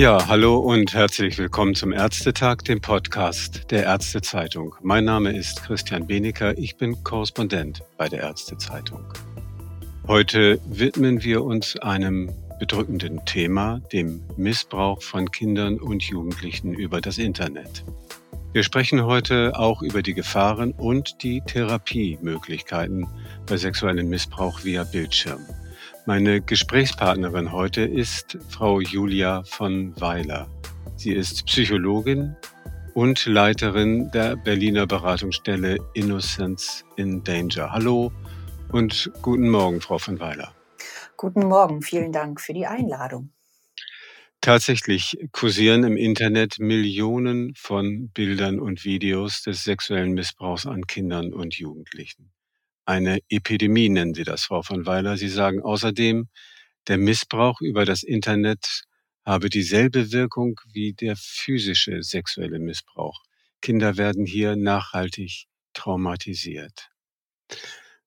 Ja, hallo und herzlich willkommen zum Ärztetag, dem Podcast der Ärztezeitung. Mein Name ist Christian Benecker, ich bin Korrespondent bei der Ärztezeitung. Heute widmen wir uns einem bedrückenden Thema, dem Missbrauch von Kindern und Jugendlichen über das Internet. Wir sprechen heute auch über die Gefahren und die Therapiemöglichkeiten bei sexuellem Missbrauch via Bildschirm. Meine Gesprächspartnerin heute ist Frau Julia von Weiler. Sie ist Psychologin und Leiterin der Berliner Beratungsstelle Innocence in Danger. Hallo und guten Morgen, Frau von Weiler. Guten Morgen, vielen Dank für die Einladung. Tatsächlich kursieren im Internet Millionen von Bildern und Videos des sexuellen Missbrauchs an Kindern und Jugendlichen. Eine Epidemie nennen Sie das, Frau von Weiler. Sie sagen außerdem, der Missbrauch über das Internet habe dieselbe Wirkung wie der physische sexuelle Missbrauch. Kinder werden hier nachhaltig traumatisiert.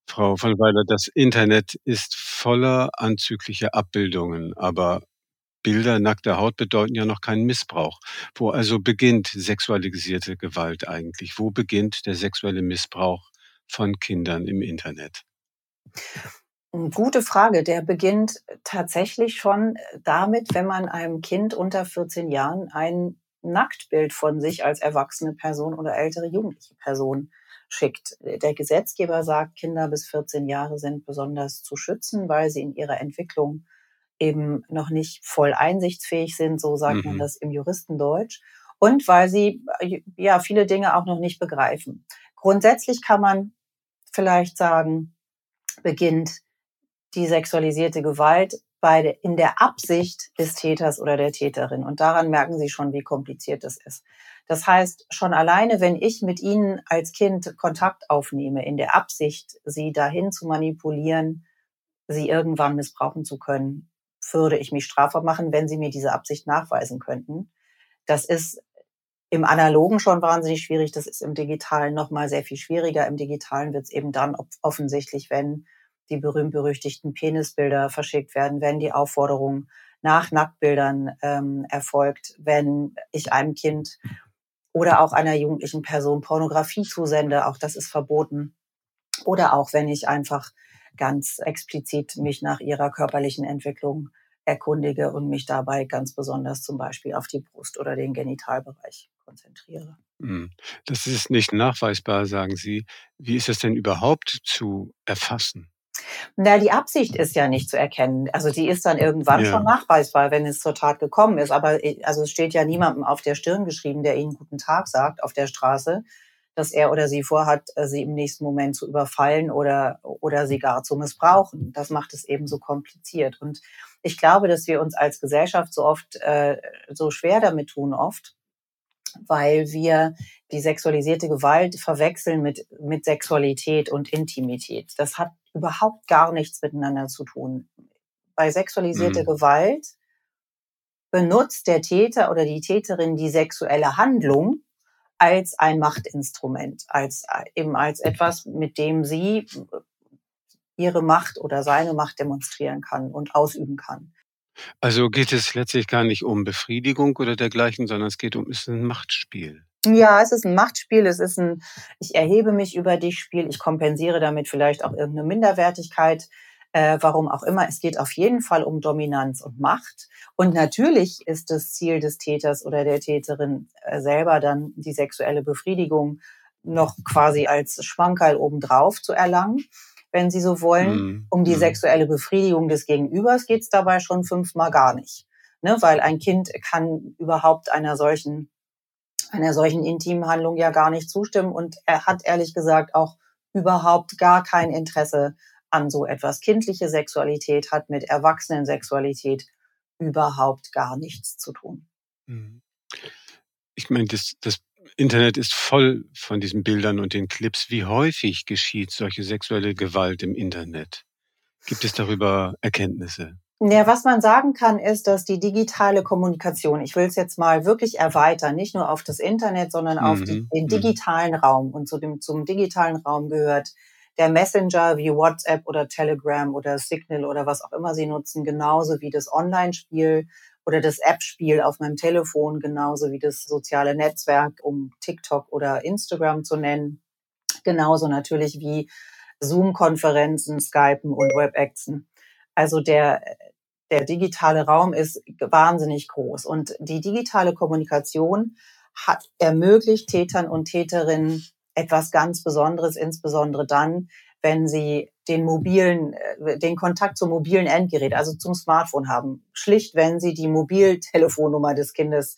Frau von Weiler, das Internet ist voller anzüglicher Abbildungen, aber Bilder nackter Haut bedeuten ja noch keinen Missbrauch. Wo also beginnt sexualisierte Gewalt eigentlich? Wo beginnt der sexuelle Missbrauch von Kindern im Internet? Gute Frage. Der beginnt tatsächlich schon damit, wenn man einem Kind unter 14 Jahren ein Nacktbild von sich als erwachsene Person oder ältere jugendliche Person schickt. Der Gesetzgeber sagt, Kinder bis 14 Jahre sind besonders zu schützen, weil sie in ihrer Entwicklung eben noch nicht voll einsichtsfähig sind, so sagt mhm. man das im Juristendeutsch, und weil sie ja viele Dinge auch noch nicht begreifen. Grundsätzlich kann man vielleicht sagen, beginnt die sexualisierte Gewalt bei der, in der Absicht des Täters oder der Täterin. Und daran merken Sie schon, wie kompliziert das ist. Das heißt, schon alleine, wenn ich mit Ihnen als Kind Kontakt aufnehme, in der Absicht, Sie dahin zu manipulieren, Sie irgendwann missbrauchen zu können, würde ich mich strafbar machen, wenn Sie mir diese Absicht nachweisen könnten. Das ist im Analogen schon wahnsinnig schwierig. Das ist im Digitalen noch mal sehr viel schwieriger. Im Digitalen wird es eben dann offensichtlich, wenn die berühmt-berüchtigten Penisbilder verschickt werden, wenn die Aufforderung nach Nacktbildern ähm, erfolgt, wenn ich einem Kind oder auch einer jugendlichen Person Pornografie zusende, auch das ist verboten. Oder auch wenn ich einfach ganz explizit mich nach ihrer körperlichen Entwicklung erkundige und mich dabei ganz besonders zum Beispiel auf die Brust oder den Genitalbereich konzentriere. Hm. Das ist nicht nachweisbar, sagen Sie. Wie ist es denn überhaupt zu erfassen? Na, die Absicht ist ja nicht zu erkennen. Also die ist dann irgendwann ja. schon nachweisbar, wenn es zur Tat gekommen ist. Aber äh, also es steht ja niemandem auf der Stirn geschrieben, der Ihnen guten Tag sagt auf der Straße, dass er oder sie vorhat, äh, sie im nächsten Moment zu überfallen oder, oder sie gar zu missbrauchen. Das macht es eben so kompliziert. Und ich glaube, dass wir uns als Gesellschaft so oft äh, so schwer damit tun, oft, weil wir die sexualisierte Gewalt verwechseln mit, mit Sexualität und Intimität. Das hat überhaupt gar nichts miteinander zu tun. Bei sexualisierter mhm. Gewalt benutzt der Täter oder die Täterin die sexuelle Handlung als ein Machtinstrument, als eben als etwas, mit dem sie ihre Macht oder seine Macht demonstrieren kann und ausüben kann. Also geht es letztlich gar nicht um Befriedigung oder dergleichen, sondern es geht um, es ist ein Machtspiel. Ja, es ist ein Machtspiel, es ist ein, ich erhebe mich über dich Spiel, ich kompensiere damit vielleicht auch irgendeine Minderwertigkeit, äh, warum auch immer. Es geht auf jeden Fall um Dominanz und Macht. Und natürlich ist das Ziel des Täters oder der Täterin äh, selber dann die sexuelle Befriedigung noch quasi als Schwankerl obendrauf zu erlangen wenn Sie so wollen. Mhm. Um die mhm. sexuelle Befriedigung des Gegenübers geht es dabei schon fünfmal gar nicht. Ne? Weil ein Kind kann überhaupt einer solchen, einer solchen intimen Handlung ja gar nicht zustimmen und er hat ehrlich gesagt auch überhaupt gar kein Interesse an so etwas. Kindliche Sexualität hat mit Erwachsenensexualität überhaupt gar nichts zu tun. Mhm. Ich meine, das, das Internet ist voll von diesen Bildern und den Clips. Wie häufig geschieht solche sexuelle Gewalt im Internet? Gibt es darüber Erkenntnisse? Ja, was man sagen kann, ist, dass die digitale Kommunikation, ich will es jetzt mal wirklich erweitern, nicht nur auf das Internet, sondern auf mhm. die, den mhm. digitalen Raum. Und zu dem, zum digitalen Raum gehört der Messenger wie WhatsApp oder Telegram oder Signal oder was auch immer Sie nutzen, genauso wie das Online-Spiel oder das App-Spiel auf meinem Telefon, genauso wie das soziale Netzwerk, um TikTok oder Instagram zu nennen. Genauso natürlich wie Zoom-Konferenzen, Skypen und WebExen. Also der, der digitale Raum ist wahnsinnig groß und die digitale Kommunikation hat ermöglicht Tätern und Täterinnen etwas ganz Besonderes, insbesondere dann, wenn sie den mobilen, äh, den Kontakt zum mobilen Endgerät, also zum Smartphone haben. Schlicht, wenn sie die Mobiltelefonnummer des Kindes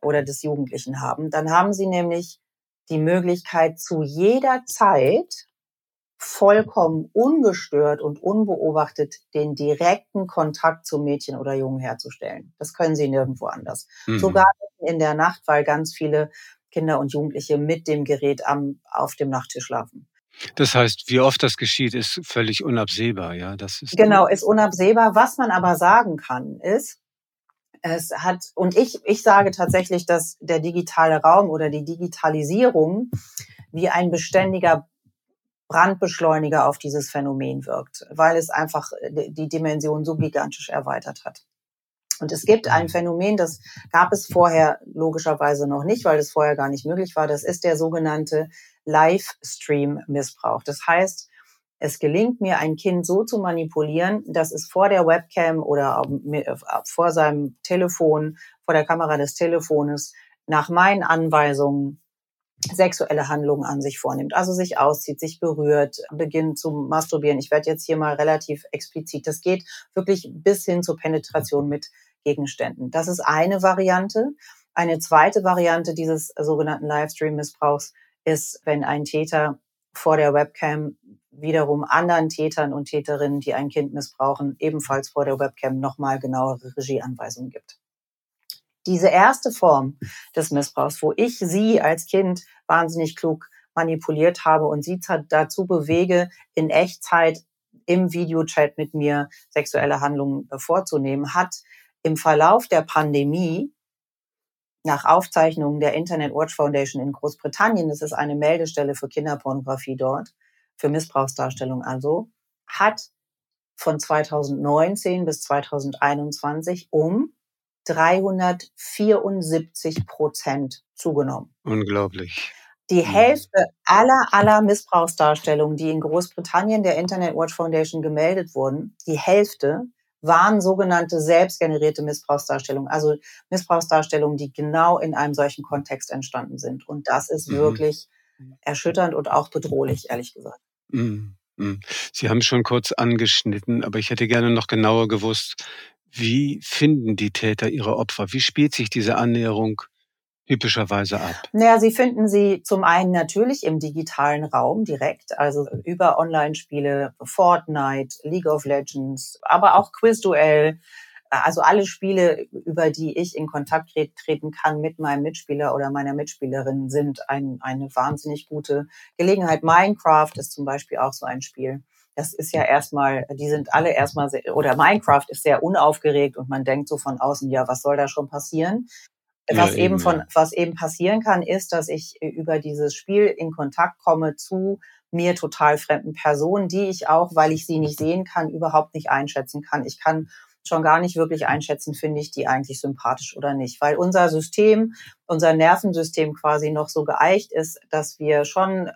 oder des Jugendlichen haben. Dann haben sie nämlich die Möglichkeit, zu jeder Zeit vollkommen ungestört und unbeobachtet den direkten Kontakt zum Mädchen oder Jungen herzustellen. Das können sie nirgendwo anders. Mhm. Sogar in der Nacht, weil ganz viele Kinder und Jugendliche mit dem Gerät am, auf dem Nachttisch schlafen. Das heißt, wie oft das geschieht, ist völlig unabsehbar, ja. Das ist genau, ist unabsehbar. Was man aber sagen kann, ist, es hat, und ich, ich sage tatsächlich, dass der digitale Raum oder die Digitalisierung wie ein beständiger Brandbeschleuniger auf dieses Phänomen wirkt, weil es einfach äh, die Dimension so gigantisch erweitert hat. Und es gibt ein mhm. Phänomen, das gab es vorher logischerweise noch nicht, weil es vorher gar nicht möglich war. Das ist der sogenannte Livestream-Missbrauch. Das heißt, es gelingt mir, ein Kind so zu manipulieren, dass es vor der Webcam oder vor seinem Telefon, vor der Kamera des Telefones nach meinen Anweisungen sexuelle Handlungen an sich vornimmt, also sich auszieht, sich berührt, beginnt zu masturbieren. Ich werde jetzt hier mal relativ explizit. Das geht wirklich bis hin zur Penetration mit Gegenständen. Das ist eine Variante. Eine zweite Variante dieses sogenannten Livestream-Missbrauchs ist, wenn ein Täter vor der Webcam wiederum anderen Tätern und Täterinnen, die ein Kind missbrauchen, ebenfalls vor der Webcam nochmal genauere Regieanweisungen gibt. Diese erste Form des Missbrauchs, wo ich sie als Kind wahnsinnig klug manipuliert habe und sie dazu bewege, in Echtzeit im Videochat mit mir sexuelle Handlungen vorzunehmen, hat im Verlauf der Pandemie nach Aufzeichnungen der Internet Watch Foundation in Großbritannien, das ist eine Meldestelle für Kinderpornografie dort, für Missbrauchsdarstellung also, hat von 2019 bis 2021 um 374 Prozent zugenommen. Unglaublich. Die mhm. Hälfte aller, aller Missbrauchsdarstellungen, die in Großbritannien der Internet Watch Foundation gemeldet wurden, die Hälfte waren sogenannte selbstgenerierte Missbrauchsdarstellungen, also Missbrauchsdarstellungen, die genau in einem solchen Kontext entstanden sind. Und das ist mhm. wirklich erschütternd und auch bedrohlich, ehrlich gesagt. Mhm. mhm. Sie haben schon kurz angeschnitten, aber ich hätte gerne noch genauer gewusst, wie finden die Täter ihre Opfer? Wie spielt sich diese Annäherung typischerweise ab? Naja, sie finden sie zum einen natürlich im digitalen Raum direkt, also über Online-Spiele, Fortnite, League of Legends, aber auch Quizduell. Also alle Spiele, über die ich in Kontakt treten kann mit meinem Mitspieler oder meiner Mitspielerin, sind ein, eine wahnsinnig gute Gelegenheit. Minecraft ist zum Beispiel auch so ein Spiel das ist ja erstmal, die sind alle erstmal, sehr, oder Minecraft ist sehr unaufgeregt und man denkt so von außen, ja, was soll da schon passieren? Was ja, eben, eben von, was eben passieren kann, ist, dass ich über dieses Spiel in Kontakt komme zu mir total fremden Personen, die ich auch, weil ich sie nicht sehen kann, überhaupt nicht einschätzen kann. Ich kann schon gar nicht wirklich einschätzen, finde ich die eigentlich sympathisch oder nicht, weil unser System, unser Nervensystem quasi noch so geeicht ist, dass wir schon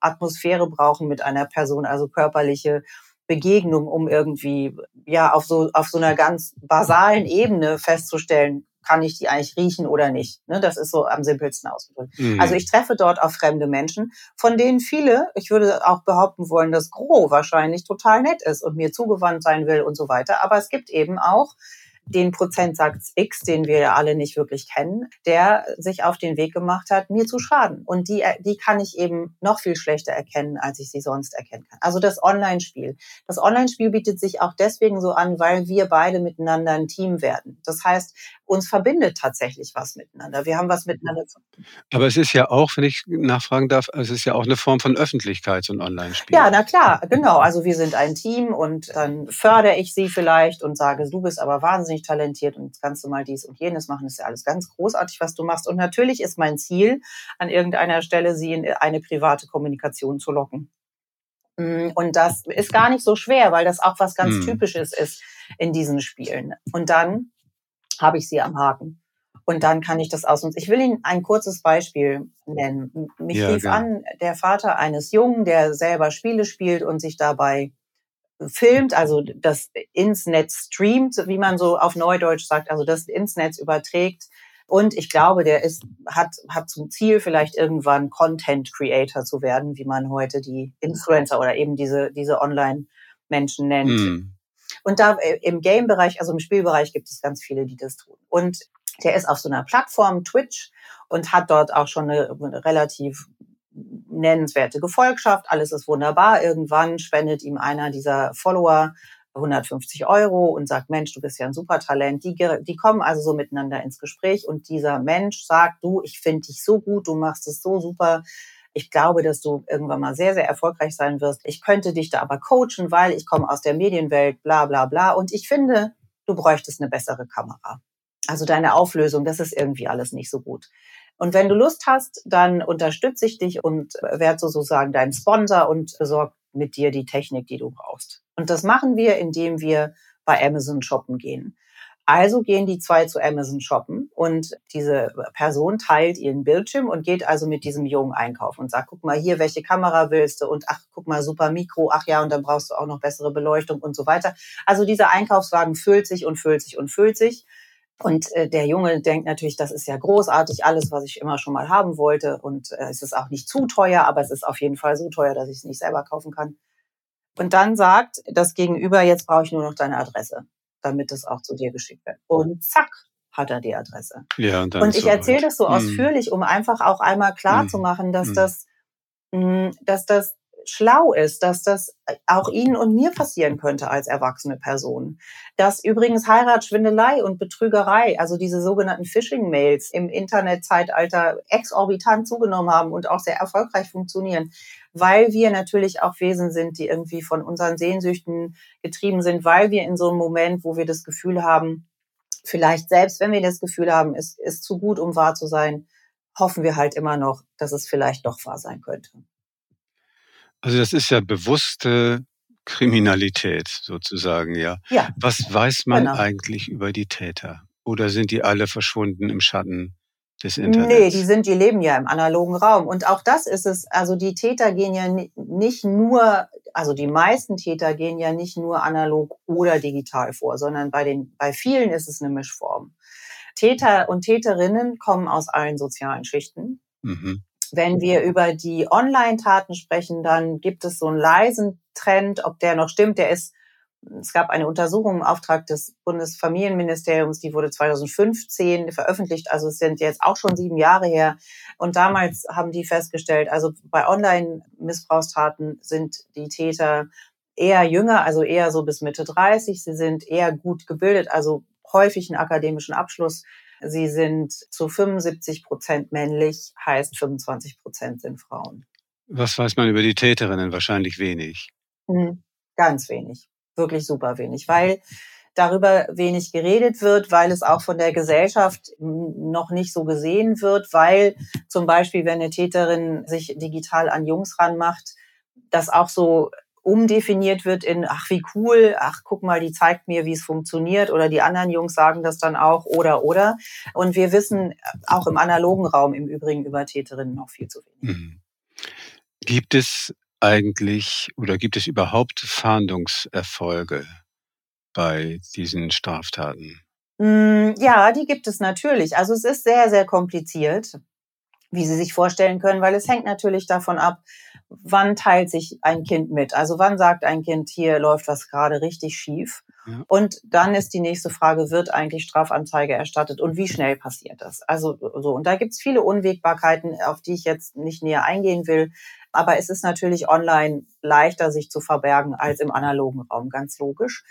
Atmosphäre brauchen mit einer Person, also körperliche Begegnung, um irgendwie ja auf so auf so einer ganz basalen Ebene festzustellen, kann ich die eigentlich riechen oder nicht. Ne, das ist so am simpelsten ausgedrückt. Mhm. Also ich treffe dort auf fremde Menschen, von denen viele, ich würde auch behaupten wollen, dass Gros wahrscheinlich total nett ist und mir zugewandt sein will und so weiter. Aber es gibt eben auch den Prozentsatz X, den wir ja alle nicht wirklich kennen, der sich auf den Weg gemacht hat, mir zu schaden. Und die, die kann ich eben noch viel schlechter erkennen, als ich sie sonst erkennen kann. Also das Online-Spiel. Das Online-Spiel bietet sich auch deswegen so an, weil wir beide miteinander ein Team werden. Das heißt, uns verbindet tatsächlich was miteinander. Wir haben was miteinander zu tun. Aber es ist ja auch, wenn ich nachfragen darf, es ist ja auch eine Form von Öffentlichkeit, so ein Online-Spiel. Ja, na klar, genau. Also wir sind ein Team und dann fördere ich sie vielleicht und sage, du bist aber wahnsinnig talentiert und jetzt kannst du mal dies und jenes machen. Das ist ja alles ganz großartig, was du machst. Und natürlich ist mein Ziel, an irgendeiner Stelle sie in eine private Kommunikation zu locken. Mm, und das ist gar nicht so schwer, weil das auch was ganz hm. Typisches ist in diesen Spielen. Und dann habe ich sie am Haken. Und dann kann ich das aus. Und ich will Ihnen ein kurzes Beispiel nennen. Mich ja, rief an der Vater eines Jungen, der selber Spiele spielt und sich dabei filmt, also das ins Netz streamt, wie man so auf Neudeutsch sagt, also das ins Netz überträgt. Und ich glaube, der ist, hat, hat zum Ziel, vielleicht irgendwann Content Creator zu werden, wie man heute die Influencer oder eben diese, diese Online-Menschen nennt. Mm. Und da äh, im Game-Bereich, also im Spielbereich gibt es ganz viele, die das tun. Und der ist auf so einer Plattform, Twitch, und hat dort auch schon eine, eine relativ nennenswerte Gefolgschaft. Alles ist wunderbar. Irgendwann spendet ihm einer dieser Follower 150 Euro und sagt, Mensch, du bist ja ein super Talent. Die, die kommen also so miteinander ins Gespräch und dieser Mensch sagt, du, ich finde dich so gut, du machst es so super. Ich glaube, dass du irgendwann mal sehr, sehr erfolgreich sein wirst. Ich könnte dich da aber coachen, weil ich komme aus der Medienwelt, bla bla bla. Und ich finde, du bräuchtest eine bessere Kamera. Also deine Auflösung, das ist irgendwie alles nicht so gut. Und wenn du Lust hast, dann unterstütze ich dich und werde sozusagen dein Sponsor und besorge mit dir die Technik, die du brauchst. Und das machen wir, indem wir bei Amazon shoppen gehen. Also gehen die zwei zu Amazon shoppen und diese Person teilt ihren Bildschirm und geht also mit diesem Jungen einkaufen und sagt, guck mal hier, welche Kamera willst du und ach, guck mal, super Mikro, ach ja, und dann brauchst du auch noch bessere Beleuchtung und so weiter. Also dieser Einkaufswagen füllt sich und füllt sich und füllt sich. Und äh, der Junge denkt natürlich, das ist ja großartig, alles, was ich immer schon mal haben wollte. Und äh, es ist auch nicht zu teuer, aber es ist auf jeden Fall so teuer, dass ich es nicht selber kaufen kann. Und dann sagt das Gegenüber, jetzt brauche ich nur noch deine Adresse, damit es auch zu dir geschickt wird. Und zack, hat er die Adresse. Ja, und, dann und ich erzähle das so hm. ausführlich, um einfach auch einmal klar hm. zu machen, dass hm. das, mh, dass das schlau ist, dass das auch Ihnen und mir passieren könnte als erwachsene Person. Dass übrigens Heiratsschwindelei und Betrügerei, also diese sogenannten Phishing-Mails im Internetzeitalter exorbitant zugenommen haben und auch sehr erfolgreich funktionieren, weil wir natürlich auch Wesen sind, die irgendwie von unseren Sehnsüchten getrieben sind, weil wir in so einem Moment, wo wir das Gefühl haben, vielleicht selbst wenn wir das Gefühl haben, es ist zu gut, um wahr zu sein, hoffen wir halt immer noch, dass es vielleicht doch wahr sein könnte. Also das ist ja bewusste Kriminalität sozusagen, ja. ja Was weiß man genau. eigentlich über die Täter? Oder sind die alle verschwunden im Schatten des Internets? Nee, die sind, die leben ja im analogen Raum. Und auch das ist es, also die Täter gehen ja nicht nur, also die meisten Täter gehen ja nicht nur analog oder digital vor, sondern bei den, bei vielen ist es eine Mischform. Täter und Täterinnen kommen aus allen sozialen Schichten. Mhm. Wenn wir über die Online-Taten sprechen, dann gibt es so einen leisen Trend, ob der noch stimmt. Der ist, es gab eine Untersuchung im Auftrag des Bundesfamilienministeriums, die wurde 2015 veröffentlicht. Also es sind jetzt auch schon sieben Jahre her. Und damals haben die festgestellt, also bei Online-Missbrauchstaten sind die Täter eher jünger, also eher so bis Mitte 30. Sie sind eher gut gebildet, also häufig einen akademischen Abschluss. Sie sind zu 75 Prozent männlich, heißt 25 Prozent sind Frauen. Was weiß man über die Täterinnen? Wahrscheinlich wenig. Mhm. Ganz wenig. Wirklich super wenig, weil darüber wenig geredet wird, weil es auch von der Gesellschaft noch nicht so gesehen wird, weil zum Beispiel, wenn eine Täterin sich digital an Jungs ranmacht, das auch so umdefiniert wird in, ach wie cool, ach guck mal, die zeigt mir, wie es funktioniert oder die anderen Jungs sagen das dann auch oder oder. Und wir wissen auch im analogen Raum im Übrigen über Täterinnen noch viel zu wenig. Mhm. Gibt es eigentlich oder gibt es überhaupt Fahndungserfolge bei diesen Straftaten? Mm, ja, die gibt es natürlich. Also es ist sehr, sehr kompliziert, wie Sie sich vorstellen können, weil es hängt natürlich davon ab, wann teilt sich ein Kind mit? Also wann sagt ein Kind, hier läuft was gerade richtig schief? Ja. Und dann ist die nächste Frage, wird eigentlich Strafanzeige erstattet und wie schnell passiert das? Also so, und da gibt's viele Unwägbarkeiten, auf die ich jetzt nicht näher eingehen will. Aber es ist natürlich online leichter, sich zu verbergen als im analogen Raum, ganz logisch.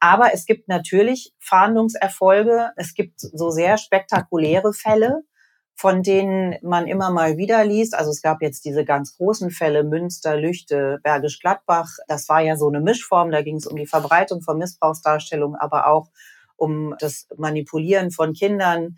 Aber es gibt natürlich Fahndungserfolge. Es gibt so sehr spektakuläre Fälle von denen man immer mal wieder liest. Also es gab jetzt diese ganz großen Fälle Münster, Lüchte, Bergisch Gladbach. Das war ja so eine Mischform. Da ging es um die Verbreitung von Missbrauchsdarstellungen, aber auch um das Manipulieren von Kindern.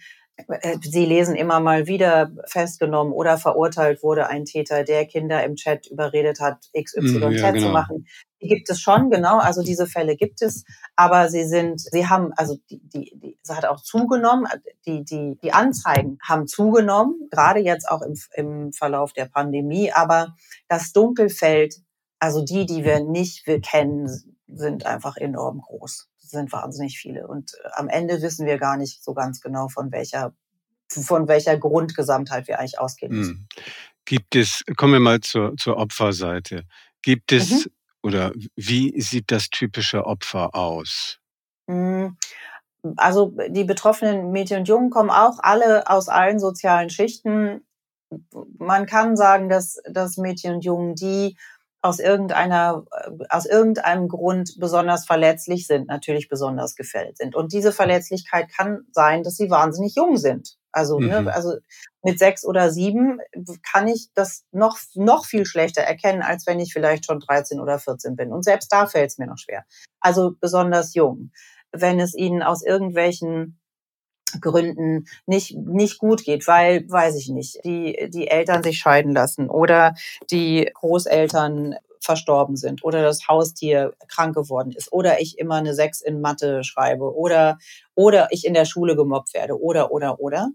Äh, Sie lesen immer mal wieder festgenommen oder verurteilt wurde ein Täter, der Kinder im Chat überredet hat, XYZ mm, ja, genau. zu machen. Die gibt es schon, genau. Also diese Fälle gibt es, aber sie sind, sie haben, also die, die, die es hat auch zugenommen. Die, die, die Anzeigen haben zugenommen, gerade jetzt auch im, im Verlauf der Pandemie. Aber das Dunkelfeld, also die, die wir nicht wir kennen, sind einfach enorm groß sind wahnsinnig viele. Und äh, am Ende wissen wir gar nicht so ganz genau, von welcher, von welcher Grundgesamtheit wir eigentlich ausgehen müssen. Hm. Gibt es, kommen wir mal zur, zur Opferseite. Gibt es mhm. oder wie sieht das typische Opfer aus? Hm. Also die betroffenen Mädchen und Jungen kommen auch alle aus allen sozialen Schichten. Man kann sagen, dass, dass Mädchen und Jungen, die aus irgendeiner, äh, aus irgendeinem Grund besonders verletzlich sind, natürlich besonders gefällt sind. Und diese Verletzlichkeit kann sein, dass sie wahnsinnig jung sind. Also, ne, mhm. ne, also mit sechs oder sieben kann ich das noch, noch viel schlechter erkennen, als wenn ich vielleicht schon 13 oder 14 bin. Und selbst da fällt es mir noch schwer. Also besonders jung. Wenn es ihnen aus irgendwelchen Gründen nicht, nicht gut geht, weil, weiß ich nicht, die, die Eltern sich scheiden lassen oder die Großeltern verstorben sind oder das Haustier krank geworden ist oder ich immer eine Sechs in Mathe schreibe oder, oder ich in der Schule gemobbt werde oder, oder, oder.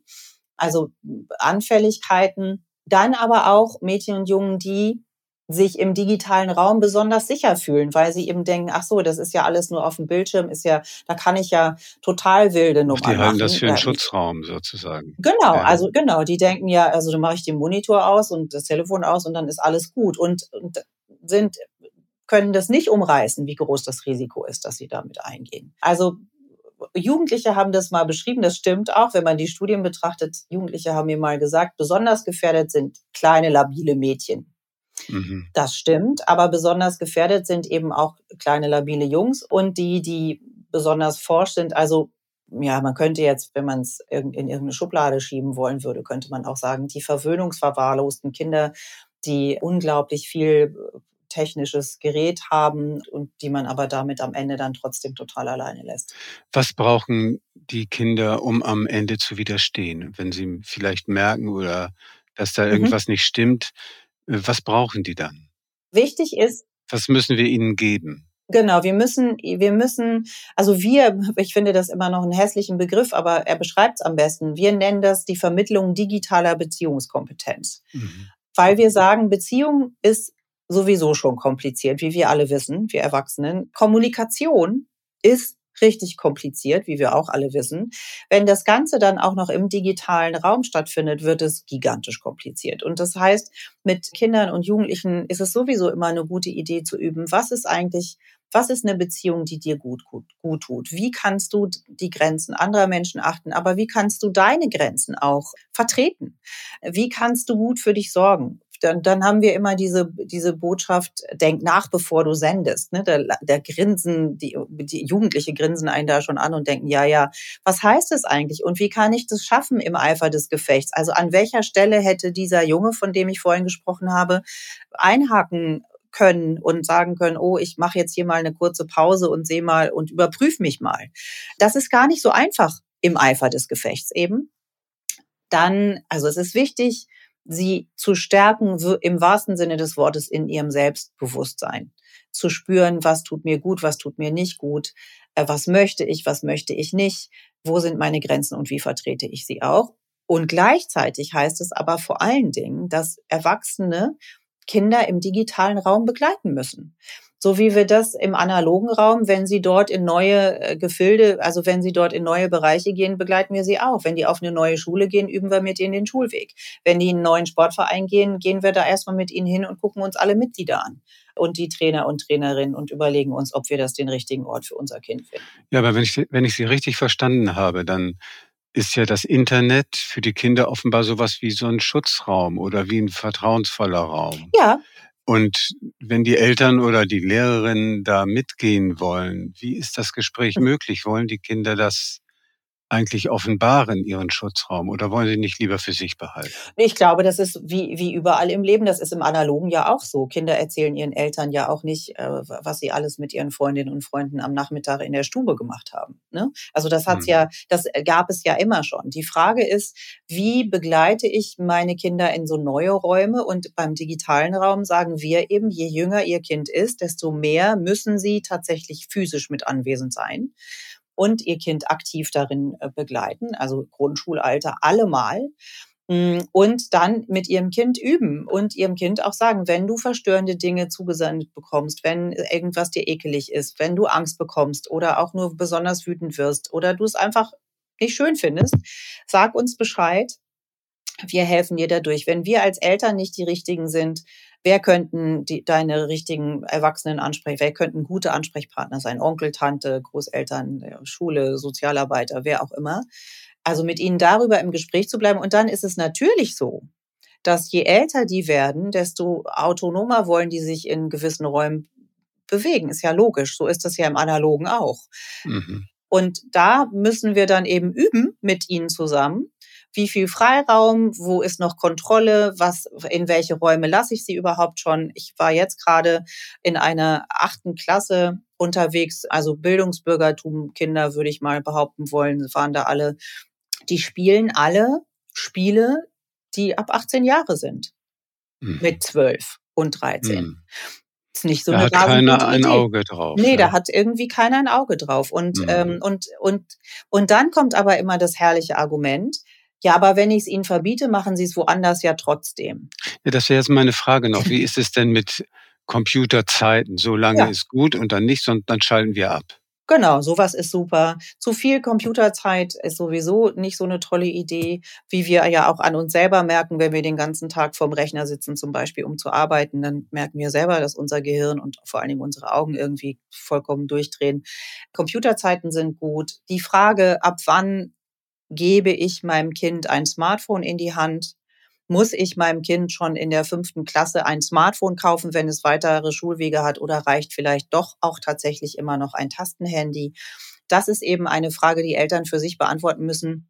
Also Anfälligkeiten. Dann aber auch Mädchen und Jungen, die sich im digitalen Raum besonders sicher fühlen, weil sie eben denken, ach so, das ist ja alles nur auf dem Bildschirm, ist ja, da kann ich ja total wilde Nummern machen. Die halten das für einen Schutzraum sozusagen. Genau, ja. also genau, die denken ja, also dann mache ich den Monitor aus und das Telefon aus und dann ist alles gut und, und sind können das nicht umreißen, wie groß das Risiko ist, dass sie damit eingehen. Also Jugendliche haben das mal beschrieben, das stimmt auch, wenn man die Studien betrachtet. Jugendliche haben mir mal gesagt, besonders gefährdet sind kleine, labile Mädchen Mhm. Das stimmt, aber besonders gefährdet sind eben auch kleine labile Jungs und die, die besonders forsch sind. Also ja, man könnte jetzt, wenn man es in irgendeine Schublade schieben wollen würde, könnte man auch sagen, die verwöhnungsverwahrlosten Kinder, die unglaublich viel äh, technisches Gerät haben und die man aber damit am Ende dann trotzdem total alleine lässt. Was brauchen die Kinder, um am Ende zu widerstehen, wenn sie vielleicht merken oder dass da mhm. irgendwas mhm. nicht stimmt? Was brauchen die dann? Wichtig ist. Was müssen wir ihnen geben? Genau, wir müssen, wir müssen, also wir, ich finde das immer noch einen hässlichen Begriff, aber er beschreibt es am besten. Wir nennen das die Vermittlung digitaler Beziehungskompetenz. Mhm. Weil wir sagen, Beziehung ist sowieso schon kompliziert, wie wir alle wissen, wir Erwachsenen. Kommunikation ist richtig kompliziert, wie wir auch alle wissen. Wenn das Ganze dann auch noch im digitalen Raum stattfindet, wird es gigantisch kompliziert. Und das heißt, mit Kindern und Jugendlichen ist es sowieso immer eine gute Idee zu üben, was ist eigentlich was ist eine Beziehung, die dir gut, gut, gut tut? Wie kannst du die Grenzen anderer Menschen achten? Aber wie kannst du deine Grenzen auch vertreten? Wie kannst du gut für dich sorgen? Dann, dann haben wir immer diese, diese Botschaft, denk nach, bevor du sendest. Ne? Der, der Grinsen, die, die Jugendliche grinsen einen da schon an und denken, ja, ja, was heißt das eigentlich? Und wie kann ich das schaffen im Eifer des Gefechts? Also an welcher Stelle hätte dieser Junge, von dem ich vorhin gesprochen habe, einhaken können und sagen können, oh, ich mache jetzt hier mal eine kurze Pause und sehe mal und überprüfe mich mal. Das ist gar nicht so einfach im Eifer des Gefechts eben. Dann, also es ist wichtig, sie zu stärken im wahrsten Sinne des Wortes in ihrem Selbstbewusstsein. Zu spüren, was tut mir gut, was tut mir nicht gut, äh, was möchte ich, was möchte ich nicht, wo sind meine Grenzen und wie vertrete ich sie auch. Und gleichzeitig heißt es aber vor allen Dingen, dass Erwachsene Kinder im digitalen Raum begleiten müssen so wie wir das im analogen Raum, wenn sie dort in neue äh, Gefilde, also wenn sie dort in neue Bereiche gehen, begleiten wir sie auch. Wenn die auf eine neue Schule gehen, üben wir mit ihnen den Schulweg. Wenn die in einen neuen Sportverein gehen, gehen wir da erstmal mit ihnen hin und gucken uns alle Mitglieder an und die Trainer und Trainerinnen und überlegen uns, ob wir das den richtigen Ort für unser Kind finden. Ja, aber wenn ich, wenn ich Sie richtig verstanden habe, dann ist ja das Internet für die Kinder offenbar sowas wie so ein Schutzraum oder wie ein vertrauensvoller Raum. Ja, und wenn die Eltern oder die Lehrerinnen da mitgehen wollen, wie ist das Gespräch möglich? Wollen die Kinder das eigentlich offenbaren, ihren Schutzraum? Oder wollen sie nicht lieber für sich behalten? Ich glaube, das ist wie, wie überall im Leben. Das ist im Analogen ja auch so. Kinder erzählen ihren Eltern ja auch nicht, äh, was sie alles mit ihren Freundinnen und Freunden am Nachmittag in der Stube gemacht haben. Ne? Also das hat's mhm. ja, das gab es ja immer schon. Die Frage ist, wie begleite ich meine Kinder in so neue Räume? Und beim digitalen Raum sagen wir eben, je jünger ihr Kind ist, desto mehr müssen sie tatsächlich physisch mit anwesend sein und ihr Kind aktiv darin äh, begleiten, also Grundschulalter allemal. Mm, und dann mit ihrem Kind üben und ihrem Kind auch sagen, wenn du verstörende Dinge zugesendet bekommst, wenn irgendwas dir ekelig ist, wenn du Angst bekommst oder auch nur besonders wütend wirst oder du es einfach nicht schön findest, sag uns Bescheid. Wir helfen dir dadurch. Wenn wir als Eltern nicht die richtigen sind, wer könnten die, deine richtigen Erwachsenen ansprechen, wer könnten gute Ansprechpartner sein, Onkel, Tante, Großeltern, Schule, Sozialarbeiter, wer auch immer. Also mit ihnen darüber im Gespräch zu bleiben. Und dann ist es natürlich so, dass je älter die werden, desto autonomer wollen die sich in gewissen Räumen bewegen. Ist ja logisch. So ist das ja im Analogen auch. Mhm. Und da müssen wir dann eben üben mit ihnen zusammen, wie viel Freiraum, wo ist noch Kontrolle, was, in welche Räume lasse ich sie überhaupt schon. Ich war jetzt gerade in einer achten Klasse unterwegs, also Bildungsbürgertum, Kinder würde ich mal behaupten wollen, waren da alle, die spielen alle Spiele, die ab 18 Jahre sind. Mhm. Mit 12 und 13. Mhm. Ist nicht so da eine hat keiner ein Auge drauf. Nee, ja. da hat irgendwie keiner ein Auge drauf. Und, mhm. ähm, und, und, und dann kommt aber immer das herrliche Argument, ja, aber wenn ich es Ihnen verbiete, machen Sie es woanders ja trotzdem. Ja, das wäre jetzt meine Frage noch. Wie ist es denn mit Computerzeiten? So lange ja. ist gut und dann nicht, sondern dann schalten wir ab. Genau, sowas ist super. Zu viel Computerzeit ist sowieso nicht so eine tolle Idee, wie wir ja auch an uns selber merken, wenn wir den ganzen Tag vorm Rechner sitzen, zum Beispiel, um zu arbeiten, dann merken wir selber, dass unser Gehirn und vor allen Dingen unsere Augen irgendwie vollkommen durchdrehen. Computerzeiten sind gut. Die Frage, ab wann gebe ich meinem Kind ein Smartphone in die Hand? Muss ich meinem Kind schon in der fünften Klasse ein Smartphone kaufen, wenn es weitere Schulwege hat oder reicht vielleicht doch auch tatsächlich immer noch ein Tastenhandy? Das ist eben eine Frage, die Eltern für sich beantworten müssen,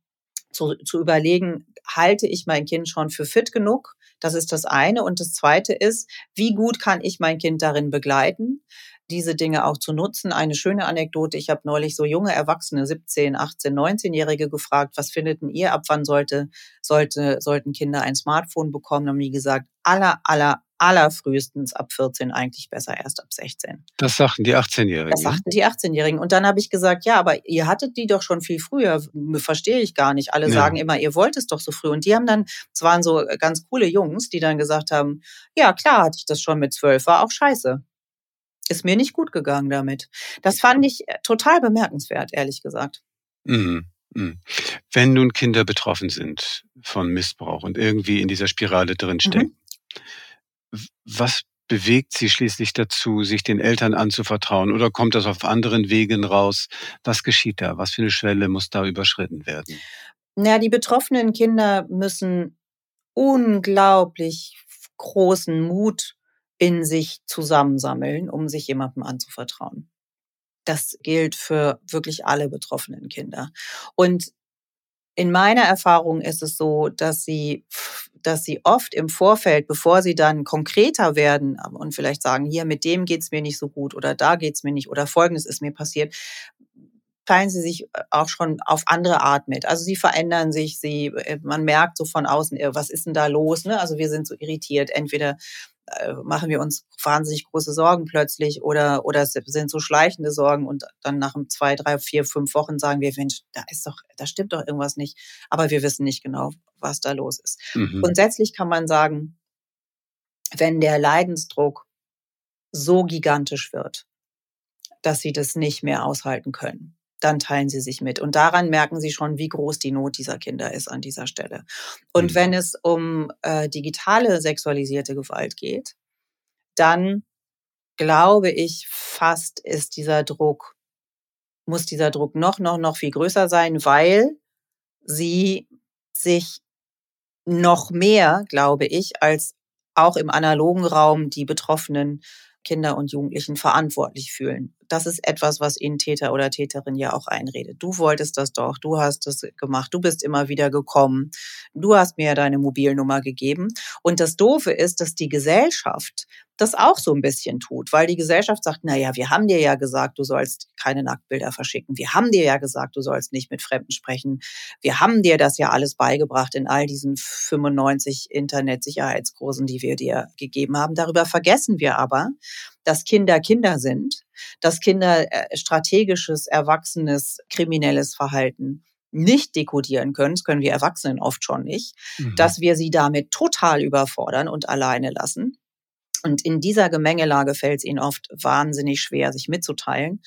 zu, zu überlegen, halte ich mein Kind schon für fit genug? Das ist das eine. Und das zweite ist, wie gut kann ich mein Kind darin begleiten? Diese Dinge auch zu nutzen. Eine schöne Anekdote, ich habe neulich so junge Erwachsene, 17, 18, 19-Jährige gefragt, was findet denn ihr, ab wann sollte, sollte, sollten Kinder ein Smartphone bekommen? Haben die gesagt, aller, aller, allerfrühestens ab 14, eigentlich besser erst ab 16. Das sagten die 18-Jährigen. Das sagten die 18-Jährigen. Und dann habe ich gesagt, ja, aber ihr hattet die doch schon viel früher. Verstehe ich gar nicht. Alle ja. sagen immer, ihr wollt es doch so früh. Und die haben dann, es waren so ganz coole Jungs, die dann gesagt haben, ja, klar hatte ich das schon mit zwölf, war auch scheiße ist mir nicht gut gegangen damit. Das fand ich äh, total bemerkenswert, ehrlich gesagt. Mhm. Mhm. Wenn nun Kinder betroffen sind von Missbrauch und irgendwie in dieser Spirale drinstecken, mhm. was bewegt sie schließlich dazu, sich den Eltern anzuvertrauen oder kommt das auf anderen Wegen raus? Was geschieht da? Was für eine Schwelle muss da überschritten werden? Na, die betroffenen Kinder müssen unglaublich großen Mut in sich zusammensammeln, um sich jemandem anzuvertrauen. Das gilt für wirklich alle betroffenen Kinder. Und in meiner Erfahrung ist es so, dass sie, dass sie oft im Vorfeld, bevor sie dann konkreter werden und vielleicht sagen, hier mit dem geht's mir nicht so gut oder da geht's mir nicht oder Folgendes ist mir passiert, teilen sie sich äh, auch schon auf andere Art mit. Also sie verändern sich, sie, äh, man merkt so von außen, äh, was ist denn da los? Ne? Also wir sind so irritiert. Entweder äh, machen wir uns wahnsinnig große Sorgen plötzlich oder, oder es sind so schleichende Sorgen und dann nach zwei, drei, vier, fünf Wochen sagen wir, Mensch, da ist doch, da stimmt doch irgendwas nicht. Aber wir wissen nicht genau, was da los ist. Mhm. Grundsätzlich kann man sagen, wenn der Leidensdruck so gigantisch wird, dass sie das nicht mehr aushalten können, dann teilen sie sich mit. Und daran merken sie schon, wie groß die Not dieser Kinder ist an dieser Stelle. Und mhm. wenn es um äh, digitale sexualisierte Gewalt geht, dann glaube ich fast ist dieser Druck, muss dieser Druck noch, noch, noch viel größer sein, weil sie sich noch mehr, glaube ich, als auch im analogen Raum die Betroffenen Kinder und Jugendlichen verantwortlich fühlen. Das ist etwas, was ihnen Täter oder Täterin ja auch einredet. Du wolltest das doch, du hast das gemacht, du bist immer wieder gekommen, du hast mir ja deine Mobilnummer gegeben. Und das Doofe ist, dass die Gesellschaft das auch so ein bisschen tut, weil die Gesellschaft sagt, na ja, wir haben dir ja gesagt, du sollst keine Nacktbilder verschicken. Wir haben dir ja gesagt, du sollst nicht mit Fremden sprechen. Wir haben dir das ja alles beigebracht in all diesen 95 Internetsicherheitskursen, die wir dir gegeben haben. Darüber vergessen wir aber, dass Kinder Kinder sind, dass Kinder äh, strategisches, erwachsenes, kriminelles Verhalten nicht dekodieren können, das können wir Erwachsenen oft schon nicht, mhm. dass wir sie damit total überfordern und alleine lassen und in dieser Gemengelage fällt es ihnen oft wahnsinnig schwer, sich mitzuteilen.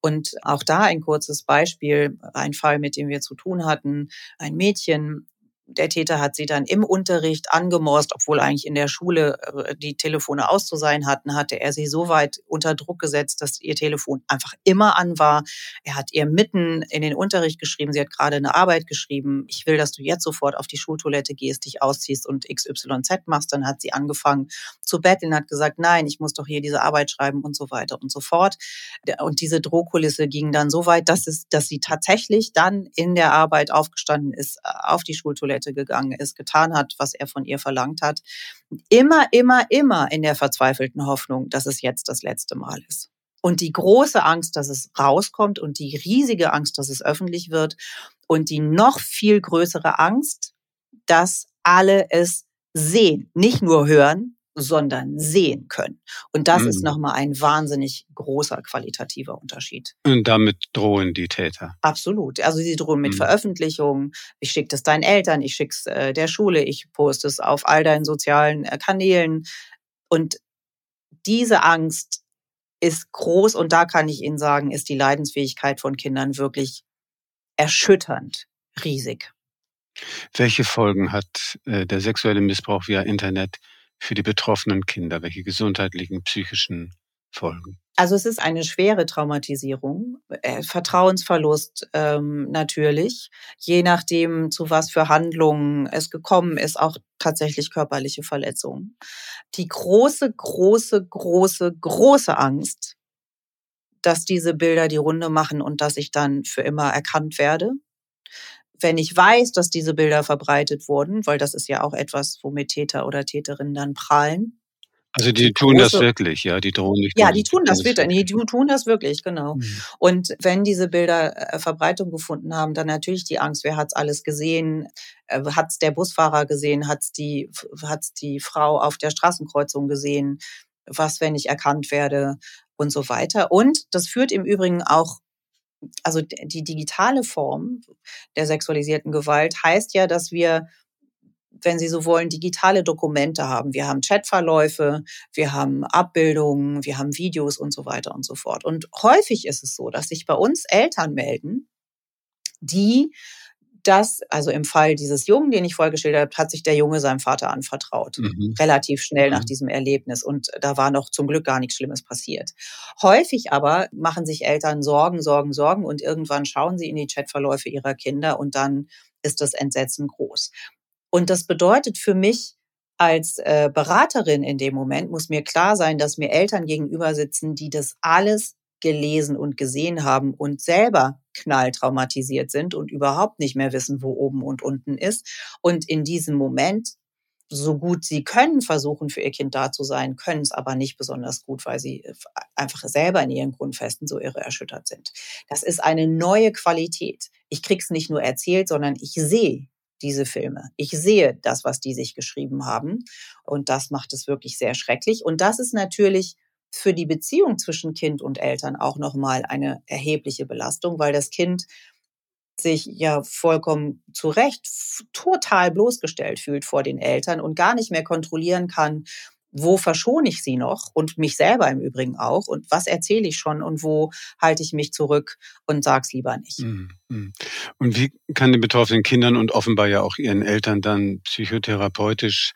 Und auch da ein kurzes Beispiel, ein Fall, mit dem wir zu tun hatten. Ein Mädchen, der Täter hat sie dann im Unterricht angemorst, obwohl eigentlich in der Schule äh, die Telefone aus zu sein hatten, hatte er sie so weit unter Druck gesetzt, dass ihr Telefon einfach immer an war. Er hat ihr mitten in den Unterricht geschrieben, sie hat gerade eine Arbeit geschrieben, ich will, dass du jetzt sofort auf die Schultoilette gehst, dich ausziehst und XYZ machst. Dann hat sie angefangen zu betteln, hat gesagt, nein, ich muss doch hier diese Arbeit schreiben und so weiter und so fort. Und diese Drohkulisse ging dann so weit, dass, es, dass sie tatsächlich dann in der Arbeit aufgestanden ist, äh, auf die Schultoilette Toilette gegangen ist, getan hat, was er von ihr verlangt hat. Immer, immer, immer in der verzweifelten Hoffnung, dass es jetzt das letzte Mal ist. Und die große Angst, dass es rauskommt und die riesige Angst, dass es öffentlich wird und die noch viel größere Angst, dass alle es sehen, nicht nur hören, sondern sehen können. Und das mhm. ist nochmal ein wahnsinnig großer qualitativer Unterschied. Und damit drohen die Täter. Absolut. Also sie drohen mit mhm. Veröffentlichungen. Ich schicke das deinen Eltern, ich schicke es äh, der Schule, ich poste es auf all deinen sozialen äh, Kanälen. Und diese Angst ist groß und da kann ich Ihnen sagen, ist die Leidensfähigkeit von Kindern wirklich erschütternd riesig. Welche Folgen hat äh, der sexuelle Missbrauch via Internet für die betroffenen Kinder? Welche gesundheitlichen, psychischen Folgen? Also es ist eine schwere Traumatisierung, äh, Vertrauensverlust ähm, natürlich, je nachdem, zu was für Handlungen es gekommen ist, auch tatsächlich körperliche Verletzungen. Die große, große, große, große Angst, dass diese Bilder die Runde machen und dass ich dann für immer erkannt werde wenn ich weiß, dass diese Bilder verbreitet wurden, weil das ist ja auch etwas, womit Täter oder Täterinnen dann prahlen. Also die, tun große, das wirklich, ja, die drohen nicht. Ja, die tun das wirklich, die tun das wirklich, genau. Mhm. Und wenn diese Bilder äh, Verbreitung gefunden haben, dann natürlich die Angst, wer hat's alles gesehen? Äh, hat's der Busfahrer gesehen? Hat's die, hat's die Frau auf der Straßenkreuzung gesehen? Was, wenn ich erkannt werde? Und so weiter. Und das führt im Übrigen auch also die digitale Form der sexualisierten Gewalt heißt ja, dass wir wenn Sie so wollen, digitale Dokumente haben. Wir haben Chatverläufe, wir haben Abbildungen, wir haben Videos und so weiter und so fort. Und häufig ist es so, dass sich bei uns Eltern melden, die das, also im Fall dieses Jungen, den ich vorgestellt habe, hat sich der Junge seinem Vater anvertraut. Mhm. Relativ schnell mhm. nach diesem Erlebnis. Und da war noch zum Glück gar nichts Schlimmes passiert. Häufig aber machen sich Eltern Sorgen, Sorgen, Sorgen und irgendwann schauen sie in die Chatverläufe ihrer Kinder und dann ist das Entsetzen groß. Und das bedeutet für mich, als äh, Beraterin in dem Moment muss mir klar sein, dass mir Eltern gegenüber sitzen, die das alles gelesen und gesehen haben und selber knalltraumatisiert sind und überhaupt nicht mehr wissen, wo oben und unten ist. Und in diesem Moment, so gut sie können, versuchen für ihr Kind da zu sein, können es aber nicht besonders gut, weil sie einfach selber in ihren Grundfesten so irre erschüttert sind. Das ist eine neue Qualität. Ich krieg's nicht nur erzählt, sondern ich sehe diese Filme. Ich sehe das, was die sich geschrieben haben. Und das macht es wirklich sehr schrecklich. Und das ist natürlich für die Beziehung zwischen Kind und Eltern auch nochmal eine erhebliche Belastung, weil das Kind sich ja vollkommen zu Recht total bloßgestellt fühlt vor den Eltern und gar nicht mehr kontrollieren kann, wo verschone ich sie noch und mich selber im Übrigen auch und was erzähle ich schon und wo halte ich mich zurück und sag's lieber nicht. Mhm, mhm. Und wie kann den betroffenen Kindern und offenbar ja auch ihren Eltern dann psychotherapeutisch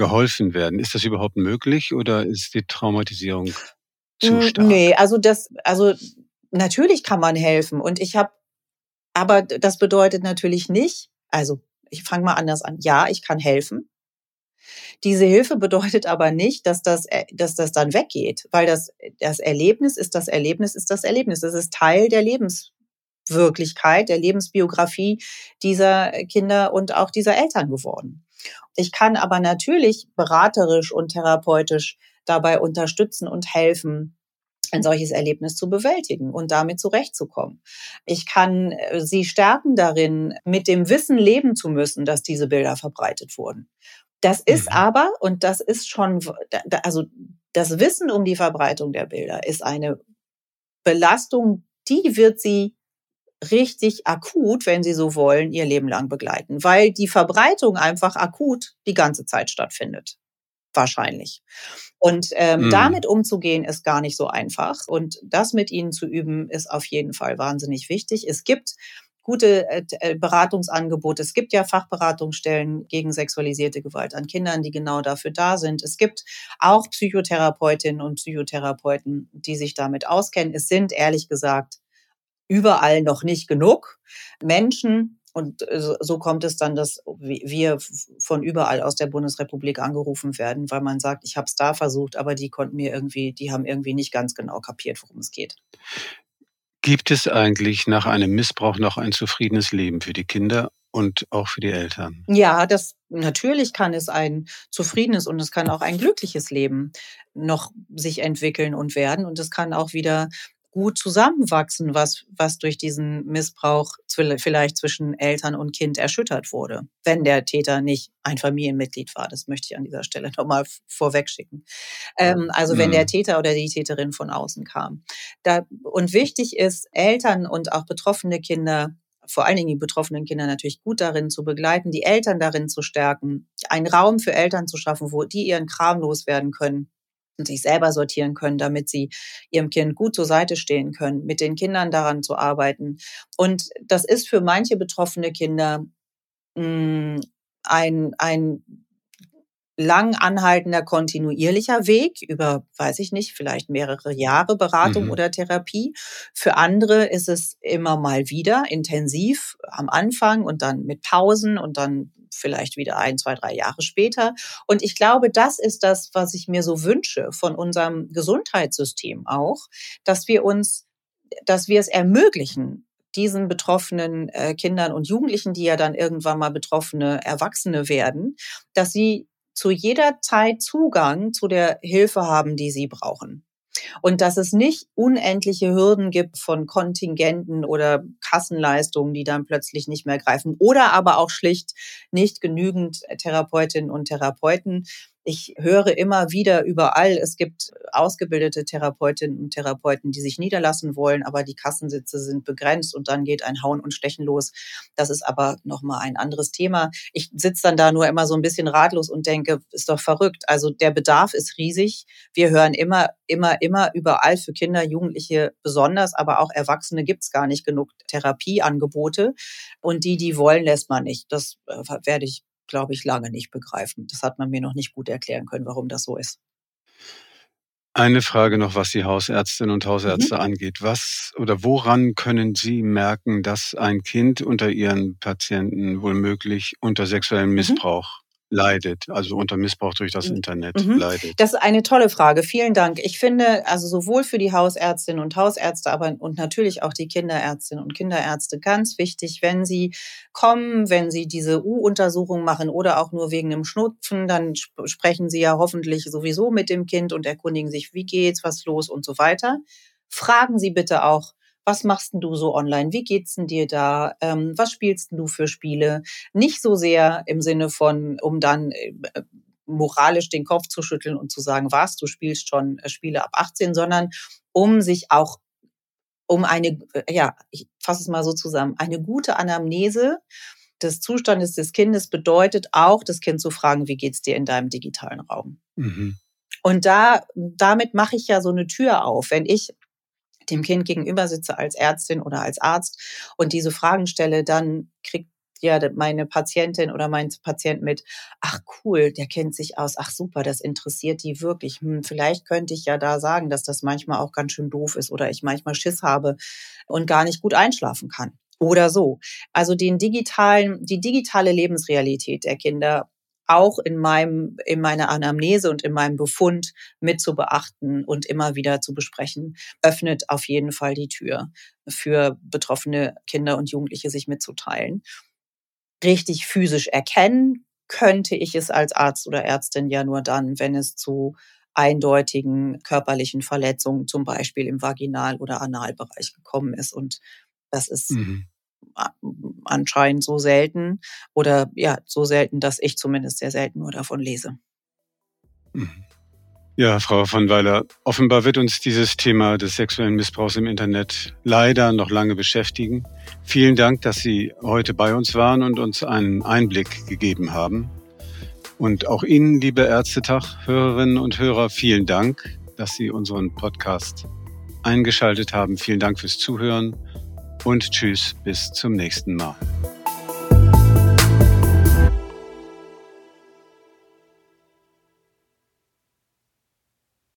geholfen werden. Ist das überhaupt möglich oder ist die Traumatisierung zu hm, stark? Nee, also das, also natürlich kann man helfen und ich habe, aber das bedeutet natürlich nicht, also ich fange mal anders an. Ja, ich kann helfen. Diese Hilfe bedeutet aber nicht, dass das, äh, dass das dann weggeht, weil das, das Erlebnis ist das Erlebnis ist das Erlebnis. Das ist Teil der Lebenswirklichkeit, der Lebensbiografie dieser Kinder und auch dieser Eltern geworden. Ich kann aber natürlich beraterisch und therapeutisch dabei unterstützen und helfen, ein solches Erlebnis zu bewältigen und damit zurechtzukommen. Ich kann äh, sie stärken darin, mit dem Wissen leben zu müssen, dass diese Bilder verbreitet wurden. Das ist mhm. aber, und das ist schon, also das Wissen um die Verbreitung der Bilder ist eine Belastung, die wird sie richtig akut, wenn sie so wollen, ihr Leben lang begleiten, weil die Verbreitung einfach akut die ganze Zeit stattfindet. Wahrscheinlich. Und ähm, mm. damit umzugehen ist gar nicht so einfach. Und das mit ihnen zu üben, ist auf jeden Fall wahnsinnig wichtig. Es gibt gute äh, äh, Beratungsangebote. Es gibt ja Fachberatungsstellen gegen sexualisierte Gewalt an Kindern, die genau dafür da sind. Es gibt auch Psychotherapeutinnen und Psychotherapeuten, die sich damit auskennen. Es sind ehrlich gesagt überall noch nicht genug Menschen, und so kommt es dann, dass wir von überall aus der Bundesrepublik angerufen werden, weil man sagt, ich habe es da versucht, aber die konnten mir irgendwie, die haben irgendwie nicht ganz genau kapiert, worum es geht. Gibt es eigentlich nach einem Missbrauch noch ein zufriedenes Leben für die Kinder und auch für die Eltern? Ja, das natürlich kann es ein zufriedenes und es kann auch ein glückliches Leben noch sich entwickeln und werden und es kann auch wieder gut zusammenwachsen, was, was durch diesen Missbrauch vielleicht zwischen Eltern und Kind erschüttert wurde, wenn der Täter nicht ein Familienmitglied war. Das möchte ich an dieser Stelle nochmal vorwegschicken. Ähm, also wenn der mhm. Täter oder die Täterin von außen kam. Da, und wichtig ist, Eltern und auch betroffene Kinder vor allen Dingen die betroffenen Kinder natürlich gut darin zu begleiten, die Eltern darin zu stärken, einen Raum für Eltern zu schaffen, wo die ihren Kram loswerden können, sich selber sortieren können, damit sie ihrem Kind gut zur Seite stehen können, mit den Kindern daran zu arbeiten. Und das ist für manche betroffene Kinder mh, hm, ein, ein lang anhaltender kontinuierlicher Weg über, weiß ich nicht, vielleicht mehrere Jahre Beratung mhm. oder Therapie. Für andere ist es immer mal wieder intensiv am Anfang und dann mit Pausen und dann vielleicht wieder ein, zwei, drei Jahre später. Und ich glaube, das ist das, was ich mir so wünsche von unserem Gesundheitssystem auch, dass wir uns, dass wir es ermöglichen, diesen betroffenen äh, Kindern und Jugendlichen, die ja dann irgendwann mal betroffene Erwachsene werden, dass sie zu jeder Zeit Zugang zu der Hilfe haben, die sie brauchen. Und dass es nicht unendliche Hürden gibt von Kontingenten oder Kassenleistungen, die dann plötzlich nicht mehr greifen oder aber auch schlicht nicht genügend Therapeutinnen und Therapeuten, ich höre immer wieder überall, es gibt ausgebildete Therapeutinnen und Therapeuten, die sich niederlassen wollen, aber die Kassensitze sind begrenzt und dann geht ein Hauen und Stechen los. Das ist aber nochmal ein anderes Thema. Ich sitze dann da nur immer so ein bisschen ratlos und denke, ist doch verrückt. Also der Bedarf ist riesig. Wir hören immer, immer, immer überall für Kinder, Jugendliche besonders, aber auch Erwachsene gibt es gar nicht genug Therapieangebote. Und die, die wollen, lässt man nicht. Das äh, werde ich glaube ich, lange nicht begreifen. Das hat man mir noch nicht gut erklären können, warum das so ist. Eine Frage noch, was die Hausärztinnen und Hausärzte mhm. angeht. Was oder woran können Sie merken, dass ein Kind unter Ihren Patienten womöglich unter sexuellem mhm. Missbrauch leidet, also unter Missbrauch durch das mhm. Internet mhm. leidet? Das ist eine tolle Frage. Vielen Dank. Ich finde, also sowohl für die Hausärztinnen und Hausärzte, aber und natürlich auch die Kinderärztinnen und Kinderärzte ganz wichtig, wenn sie kommen, wenn sie diese U-Untersuchung machen oder auch nur wegen einem Schnupfen, dann sp sprechen sie ja hoffentlich sowieso mit dem Kind und erkundigen sich, wie geht's, was los und so weiter. Fragen Sie bitte auch, was machst denn du so online? Wie geht's denn dir da? Ähm, was spielst denn du für Spiele? Nicht so sehr im Sinne von, um dann äh, moralisch den Kopf zu schütteln und zu sagen, was, du spielst schon äh, Spiele ab 18, sondern um sich auch um eine, äh, ja, ich fasse es mal so zusammen, eine gute Anamnese des Zustandes des Kindes bedeutet auch, das Kind zu fragen, wie geht's dir in deinem digitalen Raum? Mhm. Und da, damit mache ich ja so eine Tür auf. Wenn ich dem Kind gegenüber sitze als Ärztin oder als Arzt und diese Fragen stelle, dann kriegt ja meine Patientin oder mein Patient mit, ach cool, der kennt sich aus, ach super, das interessiert die wirklich. Hm, vielleicht könnte ich ja da sagen, dass das manchmal auch ganz schön doof ist oder ich manchmal Schiss habe und gar nicht gut einschlafen kann. Oder so. Also den digitalen, die digitale Lebensrealität der Kinder auch in meinem, in meiner Anamnese und in meinem Befund mit zu beachten und immer wieder zu besprechen, öffnet auf jeden Fall die Tür für betroffene Kinder und Jugendliche, sich mitzuteilen. Richtig physisch erkennen könnte ich es als Arzt oder Ärztin ja nur dann, wenn es zu eindeutigen körperlichen Verletzungen, zum Beispiel im Vaginal- oder Analbereich gekommen ist. Und das ist mhm. Anscheinend so selten oder ja, so selten, dass ich zumindest sehr selten nur davon lese. Mhm. Ja, Frau von Weiler, offenbar wird uns dieses Thema des sexuellen Missbrauchs im Internet leider noch lange beschäftigen. Vielen Dank, dass Sie heute bei uns waren und uns einen Einblick gegeben haben. Und auch Ihnen, liebe Ärztetag-Hörerinnen und Hörer, vielen Dank, dass Sie unseren Podcast eingeschaltet haben. Vielen Dank fürs Zuhören und tschüss bis zum nächsten Mal.